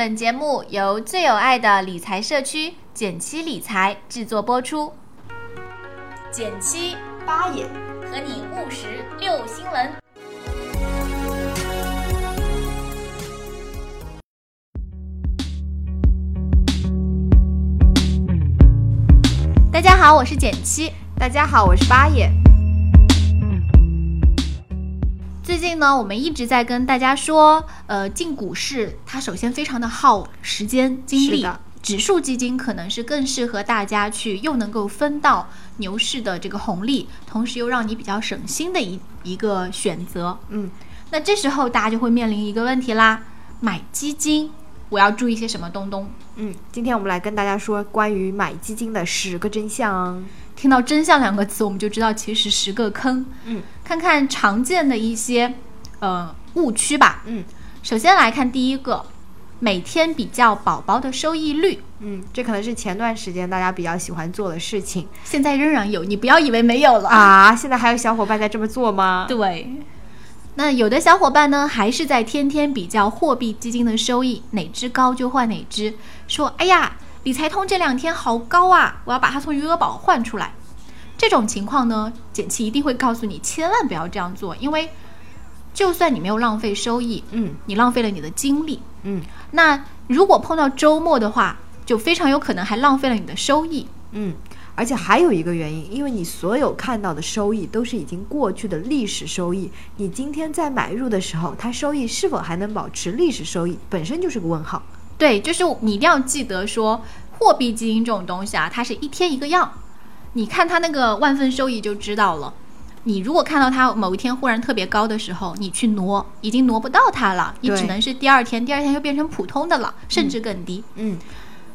本节目由最有爱的理财社区简七理财制作播出。减七八爷和你务实六新闻。大家好，我是减七。大家好，我是八爷。近呢，我们一直在跟大家说，呃，进股市它首先非常的耗时间精力指数基金可能是更适合大家去，又能够分到牛市的这个红利，同时又让你比较省心的一一个选择。嗯，那这时候大家就会面临一个问题啦，买基金我要注意些什么东东？嗯，今天我们来跟大家说关于买基金的十个真相。听到“真相”两个词，我们就知道其实十个坑。嗯，看看常见的一些呃误区吧。嗯首先来看第一个，每天比较宝宝的收益率，嗯，这可能是前段时间大家比较喜欢做的事情现在仍然有，你不要以为没有了。啊。现在还有小伙伴在这么做吗？对。那有的小伙伴呢，还是在天天比较货币基金的收益，哪只高就换哪只，说哎呀，理财通这两天好高啊，我要把它从余额宝换出来。这种情况呢，简七一定会告诉你，千万不要这样做，因为就算你没有浪费收益，嗯你浪费了你的精力。嗯那如果碰到周末的话，就非常有可能还浪费了你的收益。嗯，而且还有一个原因，因为你所有看到的收益都是已经过去的历史收益，你今天在买入的时候，它收益是否还能保持历史收益，本身就是个问号。对，就是你一定要记得说，货币基金这种东西啊，它是一天一个样。你看它那个万分收益就知道了。你如果看到它某一天忽然特别高的时候，你去挪，已经挪不到它了，你只能是第二天，第二天又变成普通的了，甚至更低。嗯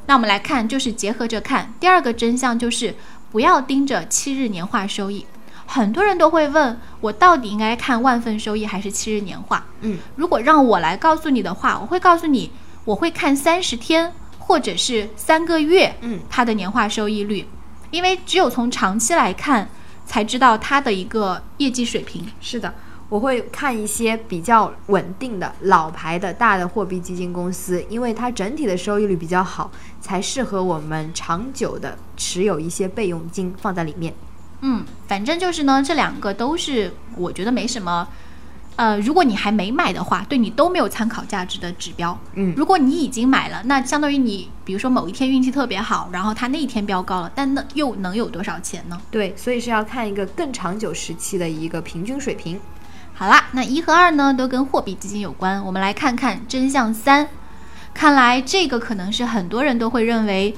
那我们来看，就是结合着看。第二个真相就是不要盯着七日年化收益。很多人都会问我，到底应该看万份收益还是七日年化？嗯如果让我来告诉你的话，我会告诉你，我会看三十天或者是三个月，嗯，它的年化收益率，因为只有从长期来看，才知道它的一个业绩水平。是的，我会看一些比较稳定的老牌的大的货币基金公司，因为它整体的收益率比较好，才适合我们长久的持有一些备用金放在里面。嗯，反正就是呢，这两个都是我觉得没什么。呃，如果你还没买的话，对你都没有参考价值的指标。嗯如果你已经买了，那相当于你，比如说某一天运气特别好，然后它那一天飙高了，但那又能有多少钱呢？对，所以是要看一个更长久时期的一个平均水平。好啦，那一和二呢都跟货币基金有关，我们来看看真相三。看来这个可能是很多人都会认为，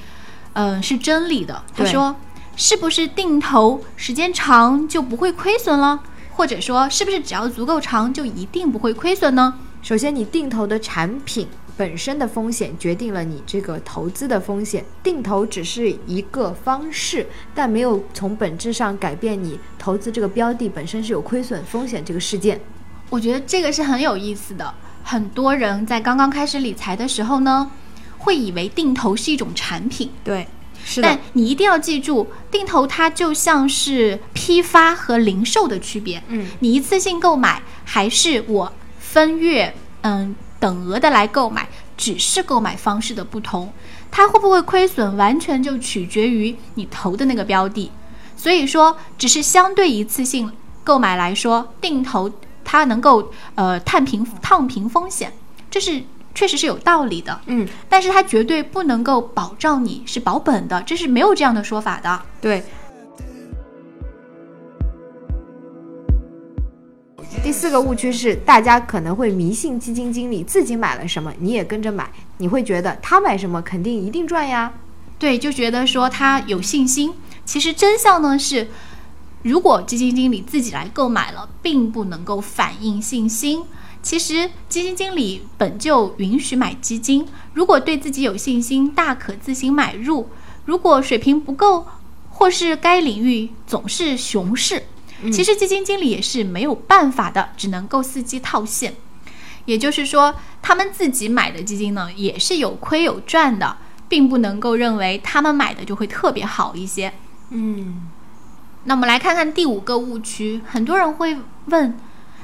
嗯、是真理的。他说，是不是定投时间长就不会亏损了？或者说，是不是只要足够长就一定不会亏损呢？首先，你定投的产品本身的风险决定了你这个投资的风险。定投只是一个方式，但没有从本质上改变你投资这个标的本身是有亏损风险这个事件。我觉得这个是很有意思的。很多人在刚刚开始理财的时候呢，会以为定投是一种产品，对，是但你一定要记住，定投它就像是批发和零售的区别。嗯，你一次性购买，还是我分月嗯等额的来购买，只是购买方式的不同，它会不会亏损，完全就取决于你投的那个标的。所以说，只是相对一次性购买来说，定投它能够呃探平烫平风险，这是确实是有道理的。嗯，但是它绝对不能够保障你是保本的，这是没有这样的说法的。对。第四个误区是，大家可能会迷信基金经理自己买了什么，你也跟着买，你会觉得他买什么肯定一定赚呀。对，就觉得说他有信心。其实真相呢是，如果基金经理自己来购买了，并不能够反映信心。其实基金经理本就允许买基金，如果对自己有信心，大可自行买入。如果水平不够，或是该领域总是熊市，其实基金经理也是没有办法的，只能够伺机套现。也就是说，他们自己买的基金呢，也是有亏有赚的，并不能够认为他们买的就会特别好一些。嗯，那我们来看看第五个误区，很多人会问：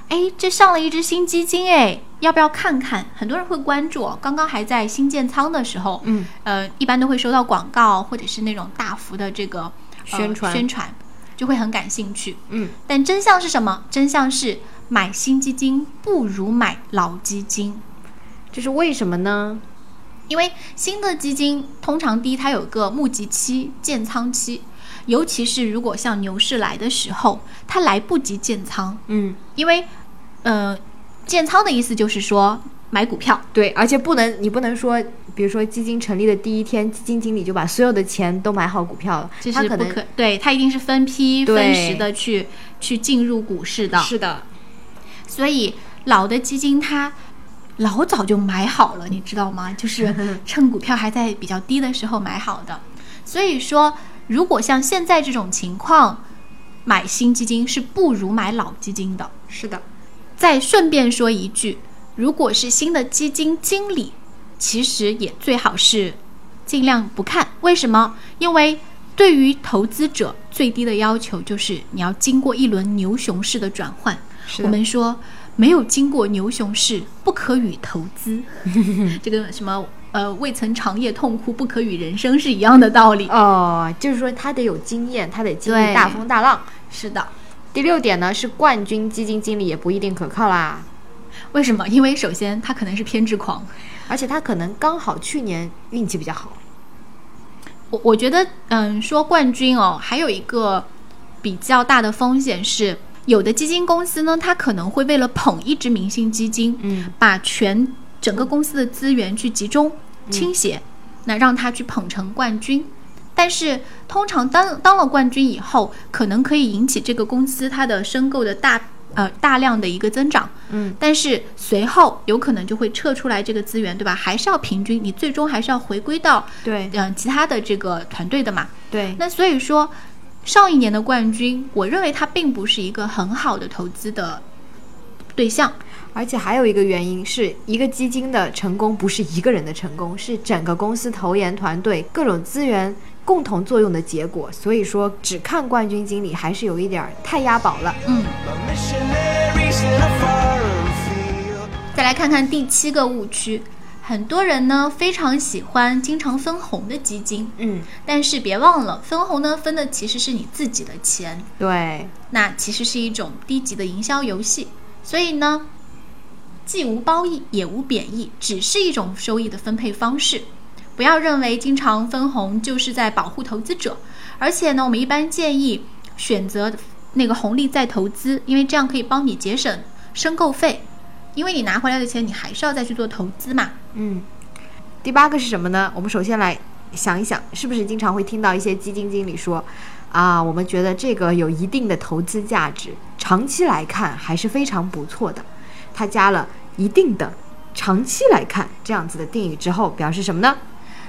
哎，这上了一只新基金，哎，要不要看看？很多人会关注哦。刚刚还在新建仓的时候，嗯，呃，一般都会收到广告或者是那种大幅的这个、呃宣传宣传，就会很感兴趣。嗯，但真相是什么？真相是买新基金不如买老基金。这是为什么呢？因为新的基金通常第一它有个募集期、建仓期，尤其是如果像牛市来的时候，它来不及建仓，嗯，因为呃，建仓的意思就是说买股票，对，而且不能，你不能说，比如说基金成立的第一天，基金经理就把所有的钱都买好股票了，这他可不可对，他一定是分批分时的去去进入股市的，是的，所以老的基金它老早就买好了，你知道吗？就是趁股票还在比较低的时候买好的。所以说，如果像现在这种情况，买新基金是不如买老基金的。是的，再顺便说一句，如果是新的基金经理，其实也最好是尽量不看。为什么？因为对于投资者最低的要求就是你要经过一轮牛熊市的转换。是我们说没有经过牛熊市，不可与投资。这个什么呃，未曾长夜痛哭，不可与人生是一样的道理。哦，就是说他得有经验，他得经历大风大浪。是的，第六点呢是冠军基金经理也不一定可靠啦，为什么？因为首先他可能是偏执狂。而且他可能刚好去年运气比较好。我我觉得，嗯，说冠军哦，还有一个比较大的风险是，有的基金公司呢，它可能会为了捧一只明星基金，嗯，把全整个公司的资源去集中倾斜，那让它去捧成冠军。但是通常当当了冠军以后，可能可以引起这个公司它的申购的大呃大量的一个增长，嗯，但是随后有可能就会撤出来这个资源，对吧？还是要平均，你最终还是要回归到对嗯、其他的这个团队的嘛。对，那所以说，上一年的冠军，我认为它并不是一个很好的投资的对象。而且还有一个原因是一个基金的成功不是一个人的成功，是整个公司投研团队各种资源共同作用的结果。所以说，只看冠军经理还是有一点儿太押宝了。嗯.再来看看第七个误区，很多人呢非常喜欢经常分红的基金，嗯，但是别忘了，分红呢分的其实是你自己的钱，对，那其实是一种低级的营销游戏，所以呢，既无褒义也无贬义，只是一种收益的分配方式。不要认为经常分红就是在保护投资者，而且呢，我们一般建议选择那个红利再投资，因为这样可以帮你节省申购费，因为你拿回来的钱你还是要再去做投资嘛。嗯。第八个是什么呢？我们首先来想一想，是不是经常会听到一些基金经理说，啊，我们觉得这个有一定的投资价值，长期来看还是非常不错的。他加了一定的长期来看这样子的定语之后，表示什么呢？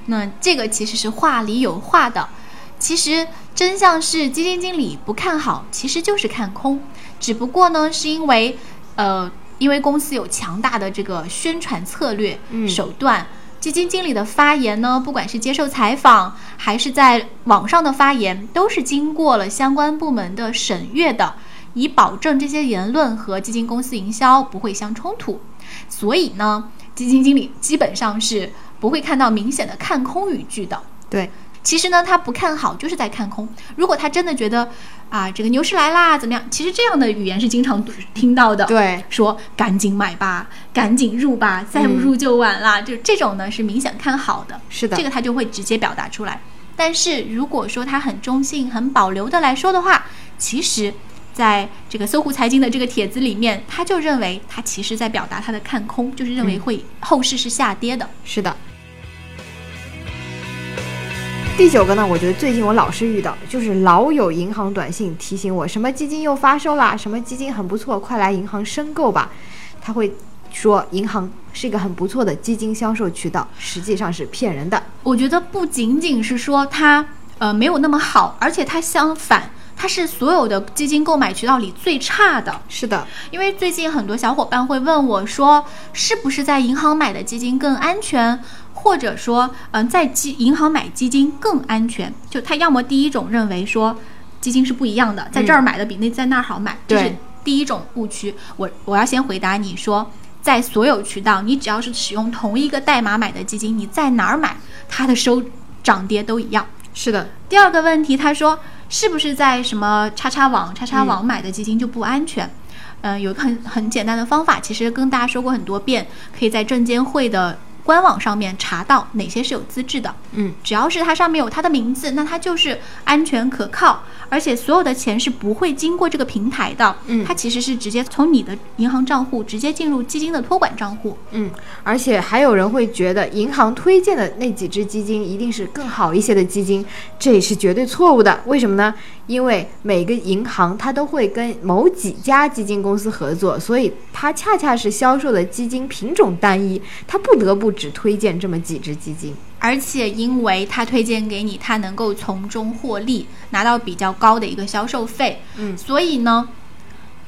那这个其实是话里有话的。其实真相是基金经理不看好，其实就是看空，只不过呢是因为呃，因为公司有强大的这个宣传策略、嗯手段。基金经理的发言呢，不管是接受采访还是在网上的发言，都是经过了相关部门的审阅的，以保证这些言论和基金公司营销不会相冲突。所以呢，基金经理基本上是不会看到明显的看空语句的。对，其实呢，他不看好就是在看空。如果他真的觉得啊，这个牛市来啦，怎么样？其实这样的语言是经常听到的。，对，说赶紧买吧，赶紧入吧，再不入就晚啦。就这种呢是明显看好的，是的这个他就会直接表达出来。但是如果说他很中性、很保留的来说的话，其实。在这个搜狐财经的这个帖子里面，他就认为他其实在表达他的看空，就是认为会后市是下跌的。是的。第九个呢，我觉得最近我老是遇到，就是老有银行短信提醒我什么基金又发售啦，什么基金很不错，快来银行申购吧。他会说银行是一个很不错的基金销售渠道，实际上是骗人的。我觉得不仅仅是说它呃没有那么好，而且它相反，它是所有的基金购买渠道里最差的。是的，因为最近很多小伙伴会问我说，是不是在银行买的基金更安全，或者说，嗯、在基银行买基金更安全？就他要么第一种认为说基金是不一样的，在这儿买的比那在那儿好买，这是第一种误区，我我要先回答你说，在所有渠道，你只要是使用同一个代码买的基金，你在哪儿买，它的收涨跌都一样。是的，第二个问题，他说是不是在什么叉叉网、叉叉网买的基金就不安全？嗯、有一个很很简单的方法，其实跟大家说过很多遍，可以在证监会的官网上面查到哪些是有资质的。嗯，只要是它上面有它的名字，那它就是安全可靠，而且所有的钱是不会经过这个平台的。嗯它其实是直接从你的银行账户直接进入基金的托管账户。嗯，而且还有人会觉得银行推荐的那几只基金一定是更好一些的基金，这也是绝对错误的。为什么呢？因为每个银行它都会跟某几家基金公司合作，所以它恰恰是销售的基金品种单一，它不得不只推荐这么几只基金。而且因为它推荐给你，它能够从中获利，拿到比较高的一个销售费。嗯所以呢，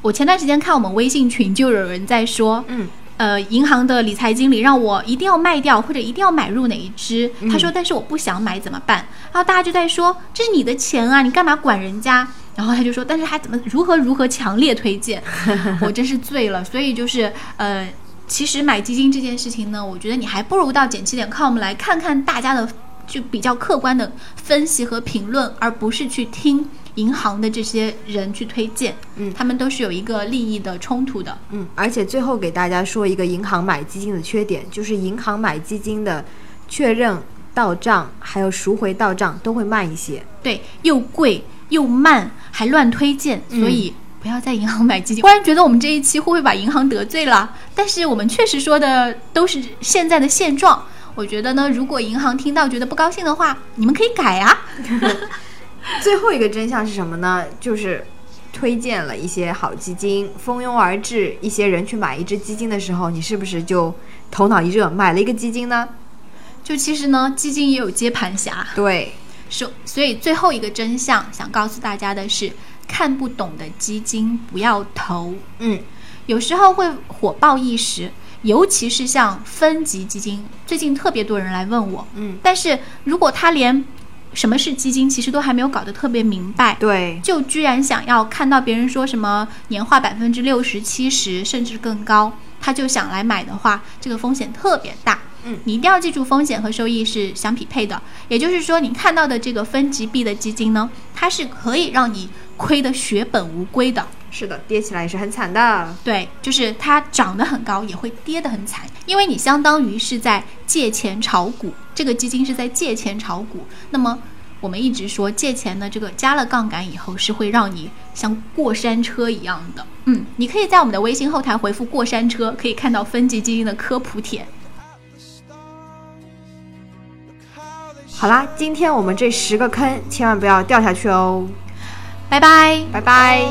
我前段时间看我们微信群，就有人在说，嗯，呃，银行的理财经理让我一定要卖掉或者一定要买入哪一只，嗯他说，但是我不想买怎么办？然后大家就在说，这是你的钱啊，你干嘛管人家？然后他就说，但是他怎么如何如何强烈推荐，我真是醉了。所以就是呃，其实买基金这件事情呢，我觉得你还不如到减七点 com 来看看大家的就比较客观的分析和评论，而不是去听银行的这些人去推荐。嗯他们都是有一个利益的冲突的。嗯，而且最后给大家说一个银行买基金的缺点，就是银行买基金的确认到账还有赎回到账都会慢一些。对，又贵又慢，还乱推荐，嗯所以不要在银行买基金。忽然觉得我们这一期会不会把银行得罪了？但是我们确实说的都是现在的现状。我觉得呢，如果银行听到觉得不高兴的话，你们可以改啊。最后一个真相是什么呢？就是推荐了一些好基金，蜂拥而至，一些人去买一只基金的时候，你是不是就头脑一热买了一个基金呢？就其实呢，基金也有接盘侠，对，所所以最后一个真相想告诉大家的是，看不懂的基金不要投。嗯，有时候会火爆一时，尤其是像分级基金，最近特别多人来问我，嗯，但是如果他连什么是基金，其实都还没有搞得特别明白，对，就居然想要看到别人说什么年化百分之六十、七十甚至更高，他就想来买的话，这个风险特别大。嗯，你一定要记住，风险和收益是相匹配的。也就是说，你看到的这个分级 B 的基金呢，它是可以让你亏得血本无归的。是的，跌起来也是很惨的。对，就是它涨得很高，也会跌得很惨，因为你相当于是在借钱炒股，这个基金是在借钱炒股。那么我们一直说借钱呢，这个加了杠杆以后是会让你像过山车一样的。嗯，你可以在我们的微信后台回复“过山车”，可以看到分级基金的科普帖。好啦，今天我们这十个坑千万不要掉下去哦，拜拜。拜拜。